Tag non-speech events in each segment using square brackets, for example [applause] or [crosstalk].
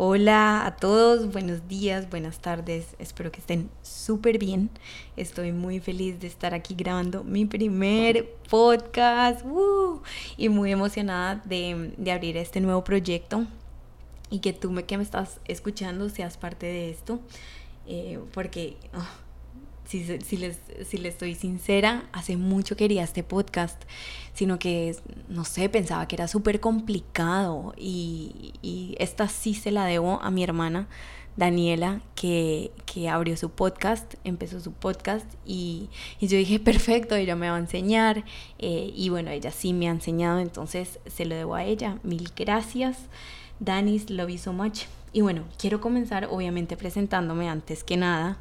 Hola a todos, buenos días, buenas tardes, espero que estén súper bien. Estoy muy feliz de estar aquí grabando mi primer podcast. Y muy emocionada de, abrir este nuevo proyecto. Y que tú me, que me estás escuchando seas parte de esto, eh, porque... Ah, si, si, les, si les estoy sincera, hace mucho quería este podcast, sino que, no sé, pensaba que era súper complicado y, y, esta sí se la debo a mi hermana Daniela, que, que abrió su podcast, empezó su podcast y, y, yo dije, perfecto, ella me va a enseñar eh, y bueno, ella sí me ha enseñado, entonces se lo debo a ella. Mil gracias, Danis, love you so much. Y bueno, quiero comenzar obviamente presentándome antes que nada.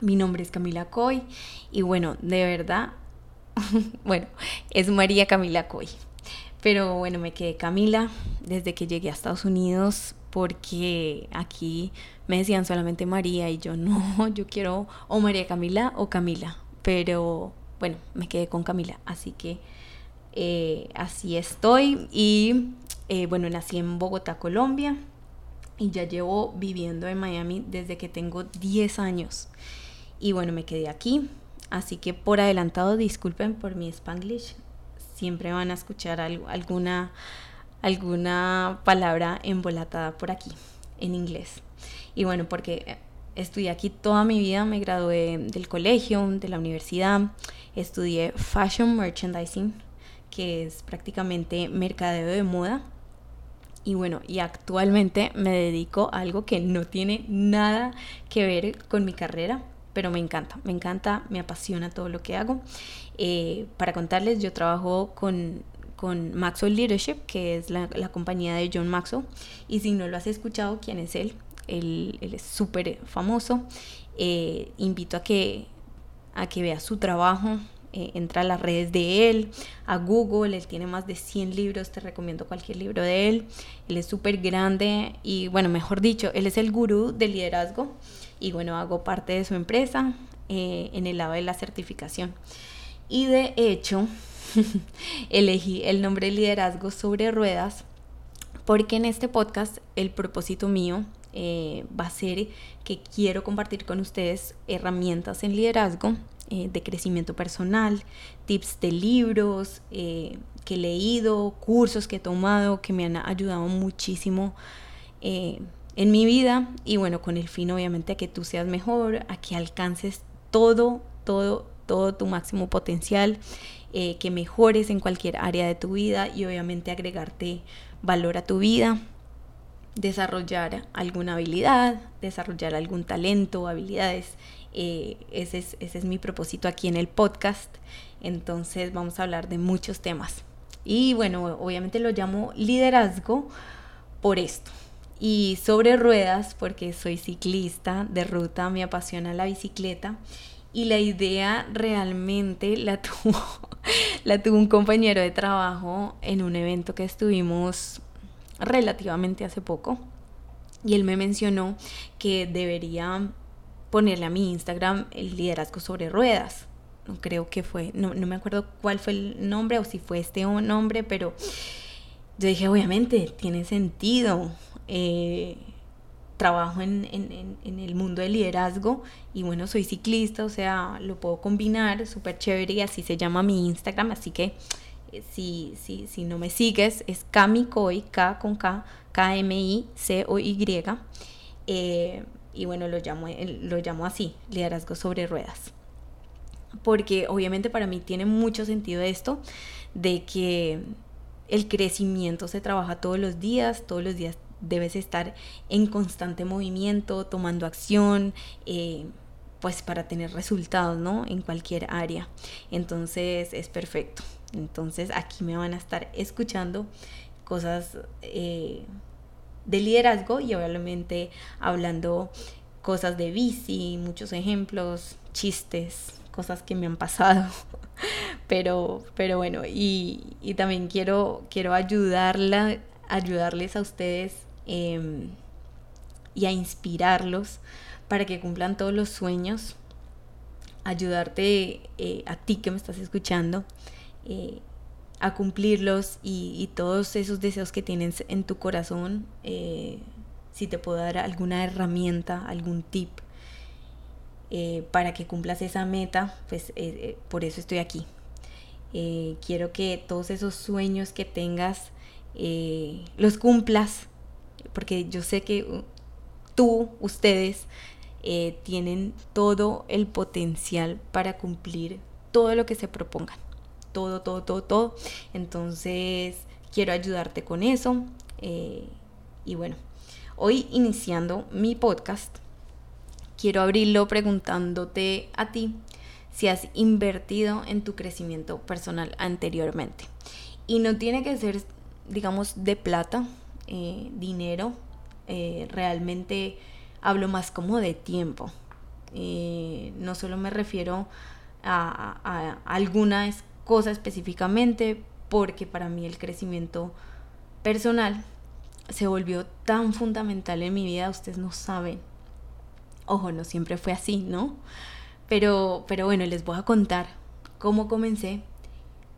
Mi nombre es Camila Coy y bueno, de verdad, [laughs] bueno, es María Camila Coy. Pero bueno, me quedé Camila desde que llegué a Estados Unidos porque aquí me decían solamente María y yo no, [laughs] yo quiero o María Camila o Camila. Pero bueno, me quedé con Camila, así que eh, así estoy y eh, bueno, nací en Bogotá, Colombia y ya llevo viviendo en Miami desde que tengo 10 años. Y bueno, me quedé aquí. Así que por adelantado disculpen por mi spanglish. Siempre van a escuchar alguna, alguna palabra embolatada por aquí, en inglés. Y bueno, porque estudié aquí toda mi vida, me gradué del colegio, de la universidad, estudié Fashion Merchandising, que es prácticamente mercadeo de moda. Y bueno, y actualmente me dedico a algo que no tiene nada que ver con mi carrera, pero me encanta, me encanta, me apasiona todo lo que hago. Eh, para contarles, yo trabajo con, con Maxwell Leadership, que es la, compañía de John Maxwell, y si no lo has escuchado, ¿quién es él? Él, es súper famoso. Eh, invito a que, a que veas su trabajo, eh, entra a las redes de él, a Google, él tiene más de 100 libros, te recomiendo cualquier libro de él, él es súper grande y bueno, mejor dicho, él es el gurú del liderazgo y bueno, hago parte de su empresa eh, en el lado de la certificación. Y de hecho, [laughs] elegí el nombre liderazgo sobre ruedas porque en este podcast el propósito mío eh, va a ser que quiero compartir con ustedes herramientas en liderazgo eh, de crecimiento personal, tips de libros que he leído, cursos que he tomado que me han ayudado muchísimo en mi vida y bueno, con el fin obviamente a que tú seas mejor, a que alcances todo, todo, todo tu máximo potencial, eh, que mejores en cualquier área de tu vida y obviamente agregarte valor a tu vida, desarrollar alguna habilidad, desarrollar algún talento, habilidades. Eh, ese, es, ese es mi propósito aquí en el podcast. Entonces vamos a hablar de muchos temas. Y bueno, obviamente lo llamo liderazgo por esto y sobre ruedas porque soy ciclista de ruta, me apasiona la bicicleta y la idea realmente la [laughs] tuvo, la tuvo un compañero de trabajo en un evento que estuvimos relativamente hace poco y él me mencionó que debería ponerle a mi Instagram el liderazgo sobre ruedas. No creo que fue, no, no me acuerdo cuál fue el nombre o si fue este nombre, pero yo dije, obviamente, tiene sentido. Eh, trabajo en, el mundo del liderazgo y bueno, soy ciclista, o sea, lo puedo combinar, súper chévere y así se llama mi Instagram, así que eh, si, si, si no me sigues es Kamicoy, K con K, K-M-I-C-O-Y, eh, y bueno, lo llamo, lo llamo así, liderazgo sobre ruedas. Porque obviamente para mí tiene mucho sentido esto de que el crecimiento se trabaja todos los días, todos los días debes estar en constante movimiento, tomando acción, eh, pues para tener resultados, ¿no? En cualquier área. Entonces es perfecto. Entonces aquí me van a estar escuchando cosas eh, de liderazgo y obviamente hablando cosas de bici, muchos ejemplos, chistes, cosas que me han pasado. [laughs] Pero, pero bueno, y, y también quiero, quiero ayudarla, ayudarles a ustedes Em, y a inspirarlos para que cumplan todos los sueños, ayudarte eh, a ti que me estás escuchando eh, a cumplirlos y, todos esos deseos que tienes en tu corazón, eh, si te puedo dar alguna herramienta, algún tip para que cumplas esa meta, pues por eso estoy aquí. quiero que todos esos sueños que tengas los cumplas, porque yo sé que uh, tú, ustedes, tienen todo el potencial para cumplir todo lo que se propongan. Todo, todo, todo, todo. Entonces, quiero ayudarte con eso. Eh, y bueno, hoy iniciando mi podcast, quiero abrirlo preguntándote a ti si has invertido en tu crecimiento personal anteriormente. Y no tiene que ser, digamos, de plata, eh, dinero. Eh, realmente hablo más como de tiempo. no solo me refiero a, a alguna cosa específicamente, porque para mí el crecimiento personal se volvió tan fundamental en mi vida, ustedes no saben. Ojo, no siempre fue así, ¿no? Pero, pero bueno, les voy a contar cómo comencé,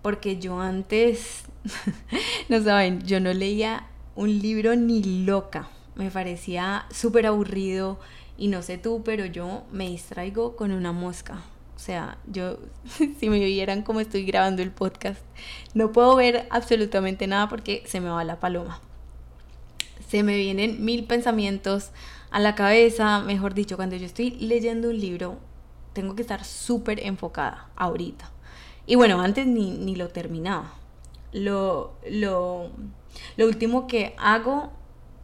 porque yo antes, [laughs] no saben, yo no leía un libro ni loca, me parecía súper aburrido y no sé tú, pero yo me distraigo con una mosca. O sea, yo, [laughs] si me vieran cómo estoy grabando el podcast, no puedo ver absolutamente nada porque se me va la paloma. Se me vienen mil pensamientos a la cabeza, mejor dicho, cuando yo estoy leyendo un libro, tengo que estar súper enfocada ahorita. Y bueno, antes ni, ni lo terminaba. Lo, lo, lo último que hago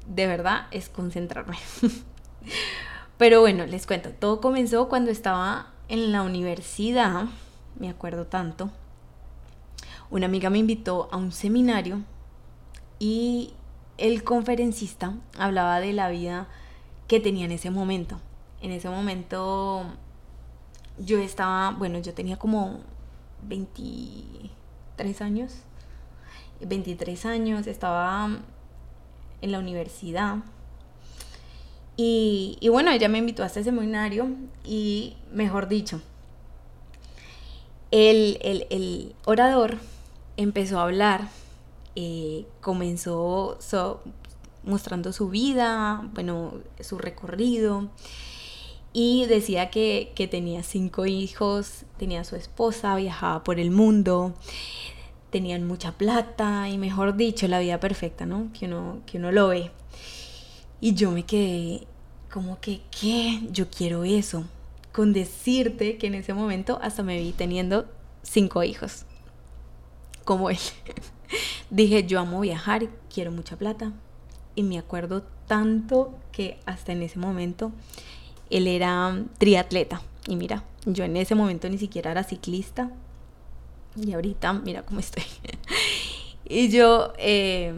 de verdad es concentrarme. [laughs] Pero bueno, les cuento, todo comenzó cuando estaba en la universidad, me acuerdo tanto, una amiga me invitó a un seminario y el conferencista hablaba de la vida que tenía en ese momento. En ese momento yo estaba, bueno, yo tenía como 23 años. 23 años, estaba en la universidad. Y, bueno, ella me invitó a este seminario y, mejor dicho, el, orador empezó a hablar, eh, comenzó mostrando su vida, bueno, su recorrido, y decía que, tenía cinco hijos, tenía su esposa, viajaba por el mundo, tenían mucha plata y, mejor dicho, la vida perfecta, ¿no? Que uno, que uno lo ve. Y yo me quedé como que, ¿qué? Yo quiero eso. Con decirte que en ese momento hasta me vi teniendo cinco hijos. Como él. [laughs] Dije, yo amo viajar, quiero mucha plata. Y me acuerdo tanto que hasta en ese momento él era triatleta. Y mira, yo en ese momento ni siquiera era ciclista. Y ahorita, mira cómo estoy. [laughs] y yo... Eh,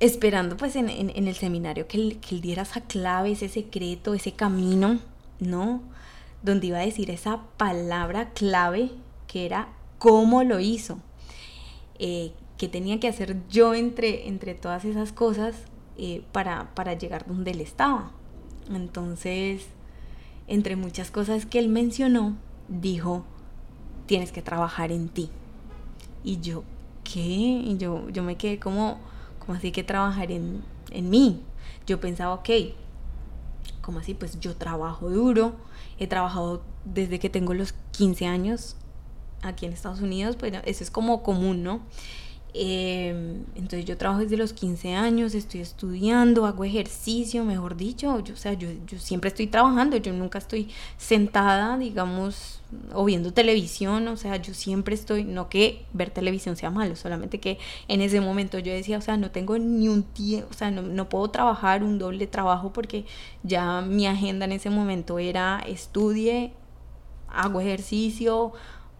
esperando pues en, el seminario que él, que él, diera esa clave, ese secreto, ese camino, ¿no? Donde iba a decir esa palabra clave que era cómo lo hizo, eh, que tenía que hacer yo entre, entre todas esas cosas eh, para, para llegar donde él estaba. Entonces, entre muchas cosas que él mencionó, dijo, tienes que trabajar en ti. Y yo, ¿qué? Y yo, yo me quedé como así que trabajar en, en mí? Yo pensaba, ok, ¿cómo así? Pues yo trabajo duro, he trabajado desde que tengo los 15 años aquí en Estados Unidos, pues eso es como común, ¿no? Em, entonces yo trabajo desde los 15 años, estoy estudiando, hago ejercicio, mejor dicho, yo, o sea, yo, yo, siempre estoy trabajando, yo nunca estoy sentada, digamos, o viendo televisión, o sea, yo siempre estoy, no que ver televisión sea malo, solamente que en ese momento yo decía, o sea, no tengo ni un tiempo, o sea, no, no puedo trabajar un doble trabajo porque ya mi agenda en ese momento era estudie, hago ejercicio,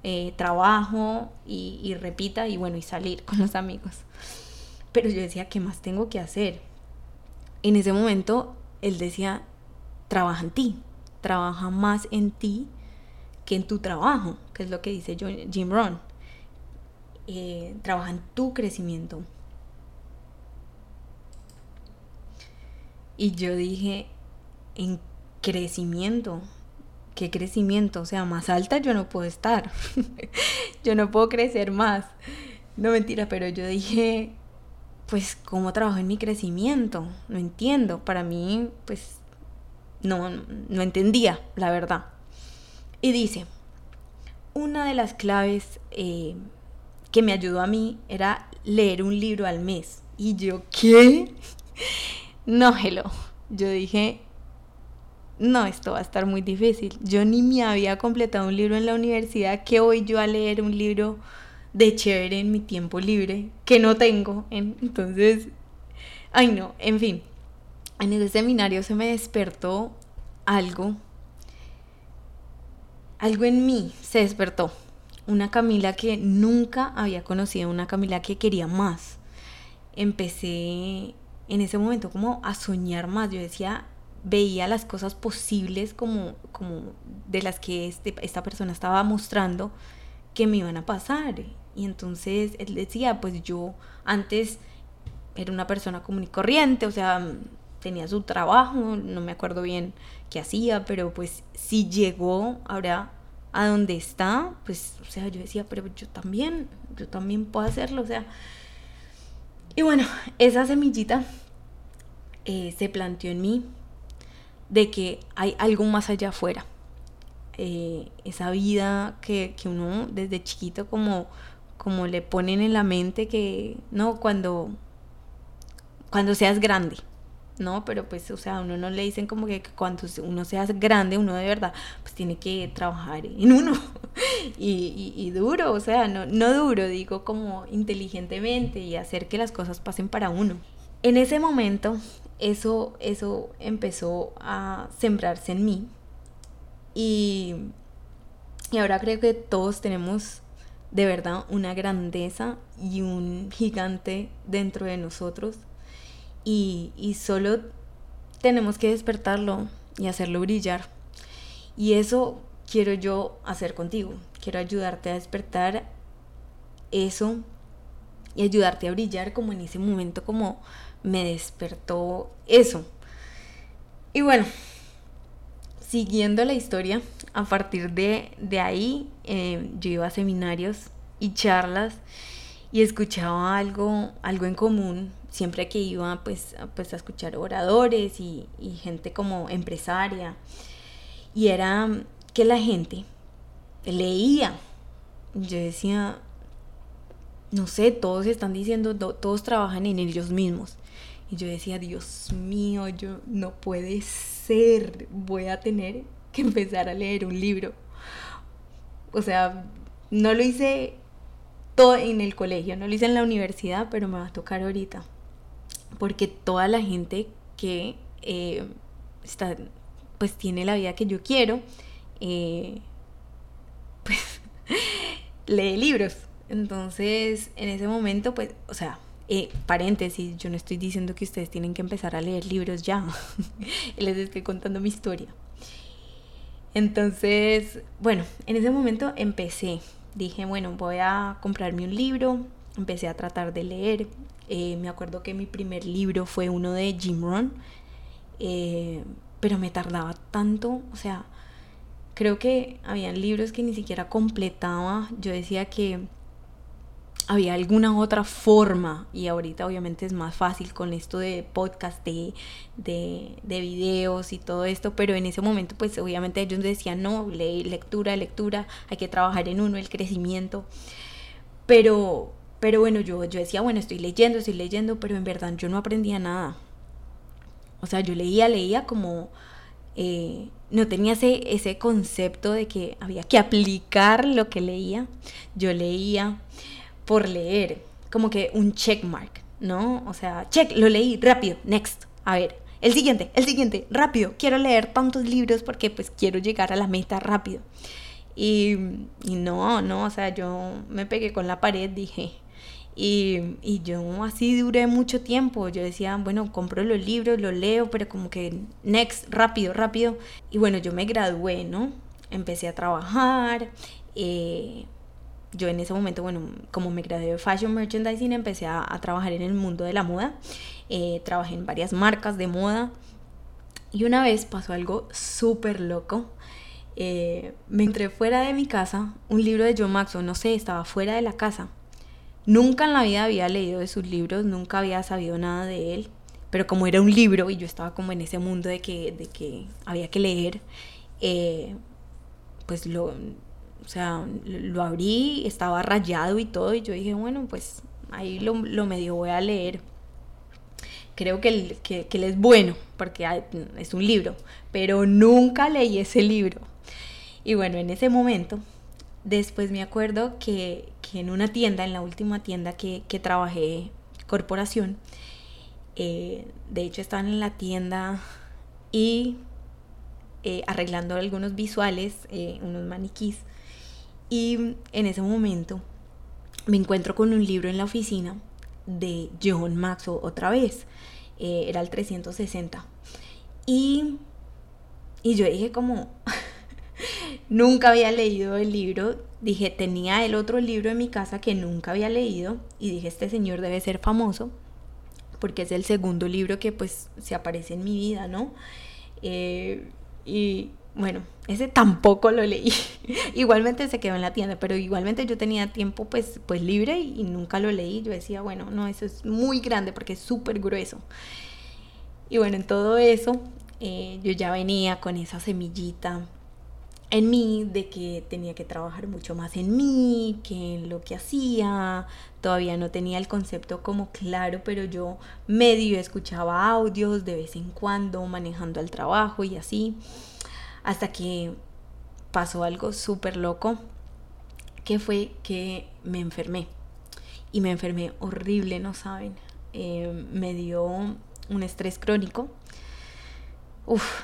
eh, trabajo y, repita y bueno, y salir con los amigos. Pero yo decía, ¿qué más tengo que hacer? En ese momento él decía, trabaja en ti, trabaja más en ti que en tu trabajo, que es lo que dice Jim Rohn. Eh, trabaja en tu crecimiento. Y yo dije, en crecimiento, qué crecimiento, o sea, más alta yo no puedo estar, [laughs] yo no puedo crecer más. No mentira, pero yo dije, pues, cómo trabajo en mi crecimiento. No entiendo. Para mí, pues, no, no entendía, la verdad. Y dice, una de las claves eh, que me ayudó a mí era leer un libro al mes. Y yo, ¿qué? [laughs] No, hello. Yo dije, no, esto va a estar muy difícil. Yo ni me había completado un libro en la universidad. ¿Qué voy yo a leer un libro de chévere en mi tiempo libre? Que no tengo. Entonces, ay no, en fin. En ese seminario se me despertó algo. Algo en mí se despertó. Una Camila que nunca había conocido, una Camila que quería más. Empecé en ese momento como a soñar más. Yo decía, veía las cosas posibles como, como de las que este, esta persona estaba mostrando que me iban a pasar. Y entonces él decía, pues yo antes era una persona común y corriente, o sea, tenía su trabajo, no me acuerdo bien qué hacía, pero pues si llegó ahora a donde está, pues, o sea, yo decía, pero yo también, yo también puedo hacerlo, o sea. Y bueno, esa semillita eh, se planteó en mí de que hay algo más allá afuera. Eh, esa vida que, que, uno desde chiquito como, como le ponen en la mente que, no, cuando, cuando seas grande, ¿no? Pero pues, o sea, uno no le dicen como que cuando uno seas grande, uno de verdad, pues tiene que trabajar en uno. [laughs] y, y, duro, o sea, no, no duro, digo como inteligentemente y hacer que las cosas pasen para uno. En ese momento eso, eso empezó a sembrarse en mí. Y, y ahora creo que todos tenemos de verdad una grandeza y un gigante dentro de nosotros. Y, y solo tenemos que despertarlo y hacerlo brillar. Y eso quiero yo hacer contigo. Quiero ayudarte a despertar eso y ayudarte a brillar como en ese momento como me despertó eso. Y bueno, siguiendo la historia, a partir de, ahí eh, yo iba a seminarios y charlas y escuchaba algo, algo en común siempre que iba pues, pues a escuchar oradores y, y gente como empresaria. Y era que la gente leía. Yo decía, no sé, todos están diciendo, todos trabajan en ellos mismos. Y yo decía, Dios mío, yo no puede ser, voy a tener que empezar a leer un libro. O sea, no lo hice todo en el colegio, no lo hice en la universidad, pero me va a tocar ahorita. Porque toda la gente que eh, está, pues tiene la vida que yo quiero, eh, [laughs] pues [laughs] lee libros. Entonces, en ese momento, pues, o sea, eh, paréntesis, yo no estoy diciendo que ustedes tienen que empezar a leer libros ya. [laughs] Les estoy contando mi historia. Entonces, bueno, en ese momento empecé. Dije, bueno, voy a comprarme un libro. Empecé a tratar de leer. Eh, me acuerdo que mi primer libro fue uno de Jim Rohn. Eh, pero me tardaba tanto. O sea, creo que habían libros que ni siquiera completaba. Yo decía que había alguna otra forma y ahorita obviamente es más fácil con esto de podcast, de, de, videos y todo esto, pero en ese momento pues obviamente ellos decían no, lectura, lectura, hay que trabajar en uno, el crecimiento, pero, pero bueno, yo, yo decía, bueno, estoy leyendo, estoy leyendo, pero en verdad yo no aprendía nada. O sea, yo leía, leía como... Eh, no tenía ese, ese concepto de que había que aplicar lo que leía. Yo leía, por leer, como que un checkmark, ¿no? O sea, check, lo leí, rápido, next, a ver, el siguiente, el siguiente, rápido, quiero leer tantos libros porque pues quiero llegar a la meta rápido. Y, y no, no, o sea, yo me pegué con la pared, dije, y, y, yo así duré mucho tiempo. Yo decía, bueno, compro los libros, los leo, pero como que next, rápido, rápido. Y bueno, yo me gradué, ¿no? Empecé a trabajar. Eh, yo en ese momento, bueno, como me gradué de Fashion Merchandising, empecé a, trabajar en el mundo de la moda. Eh, trabajé en varias marcas de moda. Y una vez pasó algo súper loco. Eh, me entré fuera de mi casa, un libro de John Maxwell, no sé, estaba fuera de la casa. Nunca en la vida había leído de sus libros, nunca había sabido nada de él, pero como era un libro y yo estaba como en ese mundo de que, de que había que leer, eh, pues lo, o sea, lo abrí, estaba rayado y todo, y yo dije, bueno, pues ahí lo, lo medio voy a leer. Creo que que, que él es bueno, porque es un libro, pero nunca leí ese libro. Y bueno, en ese momento, después me acuerdo que, que en una tienda, en la última tienda que, que trabajé, corporación, eh, de hecho estaban en la tienda y eh, arreglando algunos visuales, eh, unos maniquís. Y en ese momento me encuentro con un libro en la oficina de John Maxwell otra vez. era el 360. Y, y yo dije como, [laughs] nunca había leído el libro. Dije, tenía el otro libro en mi casa que nunca había leído. Y dije, este señor debe ser famoso. Porque es el segundo libro que pues se aparece en mi vida, ¿no? Y bueno, ese tampoco lo leí. [laughs] igualmente se quedó en la tienda, pero igualmente yo tenía tiempo pues, pues libre y, nunca lo leí. Yo decía, bueno, no, eso es muy grande porque es súper grueso. Y bueno, en todo eso eh, yo ya venía con esa semillita en mí de que tenía que trabajar mucho más en mí, que en lo que hacía. Todavía no tenía el concepto como claro, pero yo medio escuchaba audios de vez en cuando manejando al trabajo y así. Hasta que pasó algo súper loco, que fue que me enfermé. Y me enfermé horrible, no saben. Eh, me dio un estrés crónico. Uf,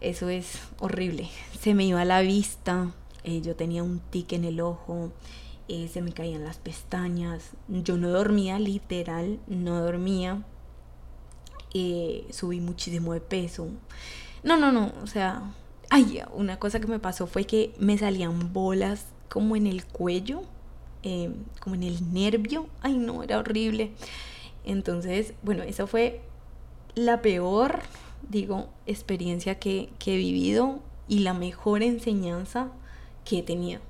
eso es horrible. Se me iba la vista, eh, yo tenía un tic en el ojo, eh, se me caían las pestañas, yo no dormía, literal, no dormía. Eh, subí muchísimo de peso. No, no, no, o sea, ay, una cosa que me pasó fue que me salían bolas como en el cuello, como en el nervio. Ay, no, era horrible. Entonces, bueno, esa fue la peor digo, experiencia que, he vivido y la mejor enseñanza que he tenido.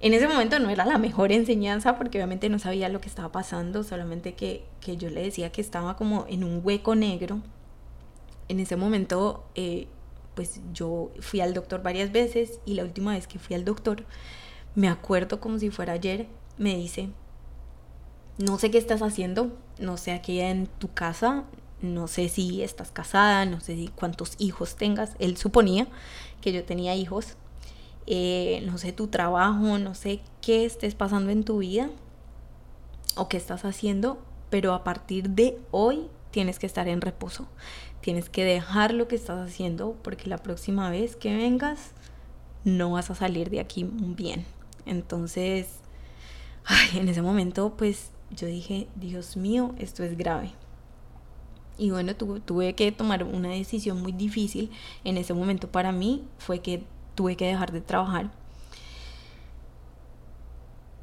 En ese momento no era la mejor enseñanza porque obviamente no sabía lo que estaba pasando, solamente que, yo le decía que estaba como en un hueco negro. En ese momento, eh, pues yo fui al doctor varias veces y la última vez que fui al doctor, me acuerdo como si fuera ayer, me dice, no sé qué estás haciendo, no sé aquí en tu casa, no sé si estás casada, no sé cuántos hijos tengas. Él suponía que yo tenía hijos. Eh, no sé tu trabajo, no sé qué estés pasando en tu vida o qué estás haciendo, pero a partir de hoy tienes que estar en reposo. Tienes que dejar lo que estás haciendo porque la próxima vez que vengas no vas a salir de aquí bien. Entonces, en ese momento pues yo dije, Dios mío, esto es grave. Y bueno, tuve que tomar una decisión muy difícil en ese momento para mí, fue que tuve que dejar de trabajar.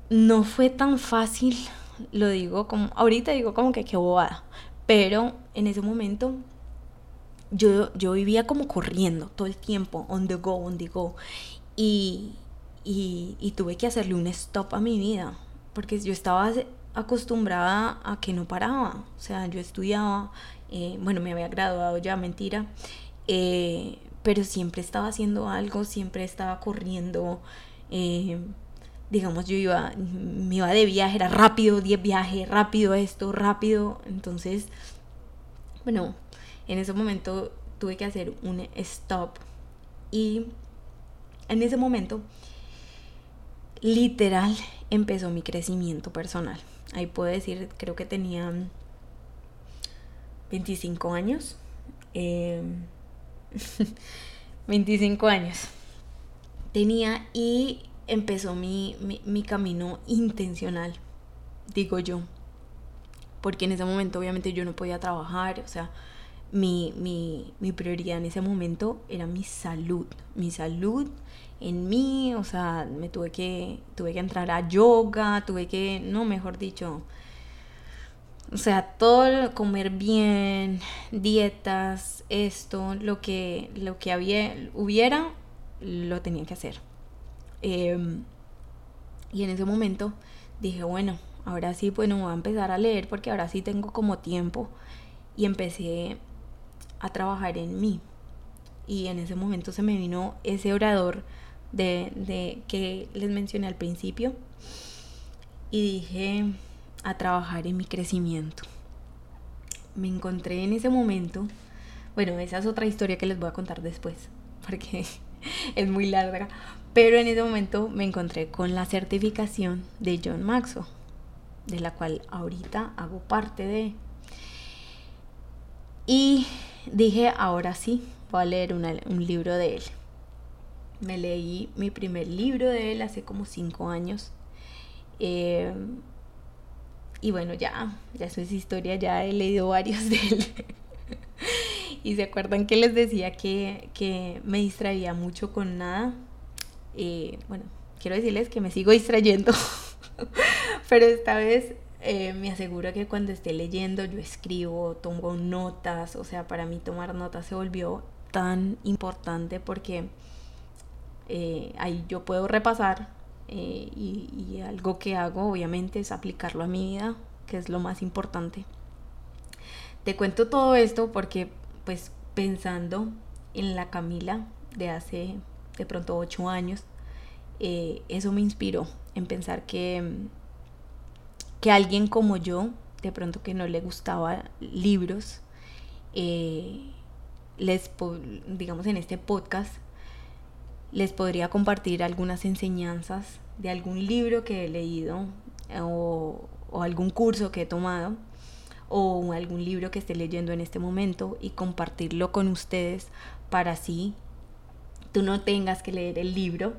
No fue tan fácil, lo digo como, ahorita digo como que qué bobada, pero en ese momento yo, yo vivía como corriendo todo el tiempo, on the go, on the go. Y, y, tuve que hacerle un stop a mi vida, porque yo estaba acostumbrada a que no paraba. O sea, yo estudiaba, eh, bueno, me había graduado ya, mentira, eh, pero siempre estaba haciendo algo, siempre estaba corriendo. Eh, digamos, yo iba, me iba de viaje, era rápido, 10 viajes, rápido esto, rápido. Entonces, bueno, en ese momento tuve que hacer un stop y en ese momento, literal, empezó mi crecimiento personal. Ahí puedo decir, creo que tenía 25 años. 25 em, [laughs] años tenía y empezó mi, mi, camino intencional, digo yo. Porque en ese momento obviamente yo no podía trabajar, o sea, mi, mi, mi, prioridad en ese momento era mi salud, mi salud en mí, o sea, me tuve que, tuve que entrar a yoga, tuve que, no, mejor dicho, o sea, todo comer bien, dietas, esto, lo que, lo que había, hubiera, lo tenía que hacer. Em, y en ese momento dije, bueno, ahora sí, bueno, voy a empezar a leer porque ahora sí tengo como tiempo. Y empecé a trabajar en mí. Y en ese momento se me vino ese orador de, de que les mencioné al principio. Y dije a trabajar en mi crecimiento. Me encontré en ese momento. Bueno, esa es otra historia que les voy a contar después. [laughs] Porque es muy larga. Pero en ese momento me encontré con la certificación de John Maxwell, de la cual ahorita hago parte de. Y dije, ahora sí, voy a leer un libro de él. Me leí mi primer libro de él hace como cinco años. Eh, y bueno, ya, ya eso es historia, ya he leído varios de él. [laughs] y se acuerdan que les decía que, que me distraía mucho con nada eh, bueno, quiero decirles que me sigo distrayendo, [laughs] pero esta vez eh, me aseguro que cuando esté leyendo yo escribo, tomo notas, o sea, para mí tomar notas se volvió tan importante porque eh, ahí yo puedo repasar y, y algo que hago obviamente es aplicarlo a mi vida, que es lo más importante. Te cuento todo esto porque pues pensando en la Camila de hace de pronto ocho años, eh, eso me inspiró en pensar que, que alguien como yo, de pronto que no le gustaba libros, eh, les, digamos en este podcast, les podría compartir algunas enseñanzas de algún libro que he leído o, o algún curso que he tomado o algún libro que esté leyendo en este momento y compartirlo con ustedes para así tú no tengas que leer el libro,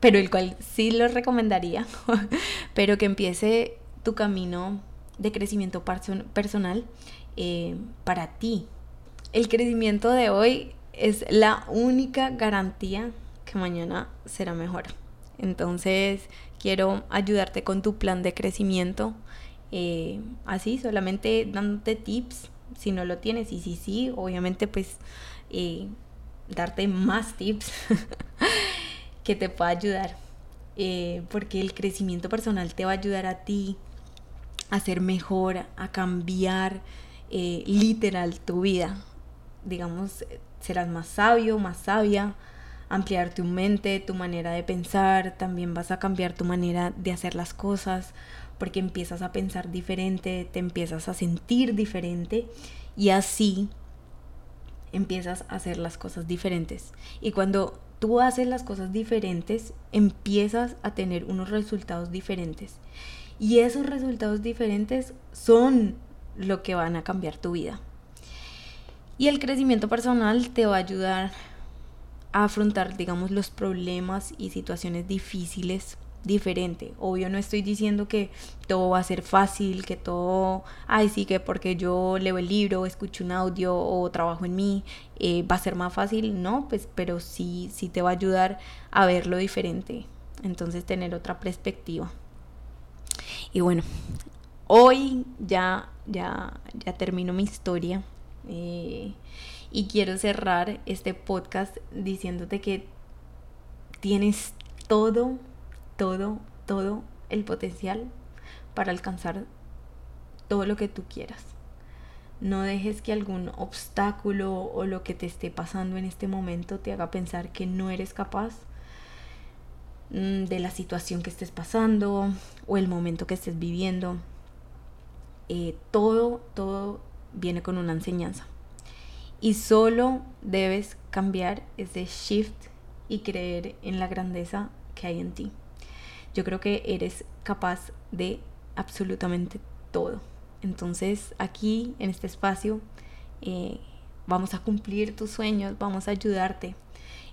pero el cual sí lo recomendaría, [laughs] pero que empiece tu camino de crecimiento personal eh, para ti. El crecimiento de hoy es la única garantía que mañana será mejor. Entonces quiero ayudarte con tu plan de crecimiento. Eh, así, solamente dándote tips si no lo tienes. Y si sí, obviamente pues eh, darte más tips [laughs] que te pueda ayudar. Porque el crecimiento personal te va a ayudar a ti a ser mejor, a cambiar eh, literal tu vida. Digamos, serás más sabio, más sabia, ampliar tu mente, tu manera de pensar, también vas a cambiar tu manera de hacer las cosas, porque empiezas a pensar diferente, te empiezas a sentir diferente y así empiezas a hacer las cosas diferentes. Y cuando tú haces las cosas diferentes, empiezas a tener unos resultados diferentes. Y esos resultados diferentes son lo que van a cambiar tu vida. Y el crecimiento personal te va a ayudar a afrontar, digamos, los problemas y situaciones difíciles diferente. Obvio no estoy diciendo que todo va a ser fácil, que todo, ay sí, que porque yo leo el libro, escucho un audio o trabajo en mí, eh, va a ser más fácil, no, pues, pero sí, sí te va a ayudar a verlo diferente. Entonces tener otra perspectiva. Y bueno, hoy ya, ya, ya termino mi historia. Eh, y quiero cerrar este podcast diciéndote que tienes todo todo, todo el potencial para alcanzar todo lo que tú quieras. No dejes que algún obstáculo o lo que te esté pasando en este momento te haga pensar que no eres capaz de la situación que estés pasando o el momento que estés viviendo. Eh, todo, todo viene con una enseñanza. Y solo debes cambiar ese shift y creer en la grandeza que hay en ti. Yo creo que eres capaz de absolutamente todo. Entonces aquí, en este espacio, eh, vamos a cumplir tus sueños, vamos a ayudarte.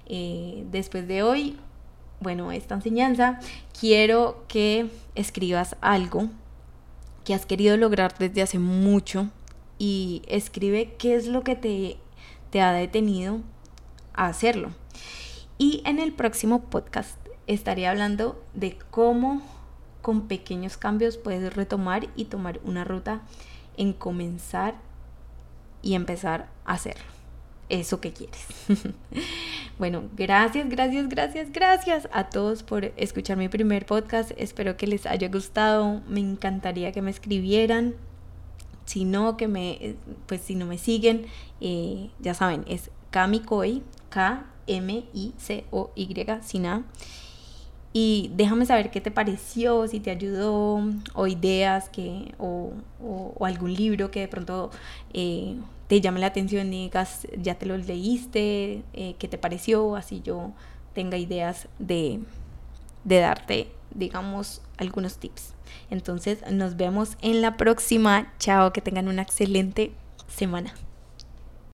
Eh, después de hoy, bueno, esta enseñanza, quiero que escribas algo que has querido lograr desde hace mucho y escribe qué es lo que te, te ha detenido a hacerlo. Y en el próximo podcast estaré hablando de cómo con pequeños cambios puedes retomar y tomar una ruta en comenzar y empezar a hacerlo. Eso que quieres. [laughs] Bueno, gracias, gracias, gracias, gracias a todos por escuchar mi primer podcast. Espero que les haya gustado. Me encantaría que me escribieran. Si no, que me, pues si no me siguen, eh, ya saben, es Kamikoi, K-M-I-C-O-Y, sin A. Y déjame saber qué te pareció, si te ayudó, o ideas que, o, algún libro que de pronto eh, te llame la atención y digas, ya te lo leíste, eh, qué te pareció, así yo tenga ideas de, de darte, digamos, algunos tips. Entonces nos vemos en la próxima. Chao, que tengan una excelente semana.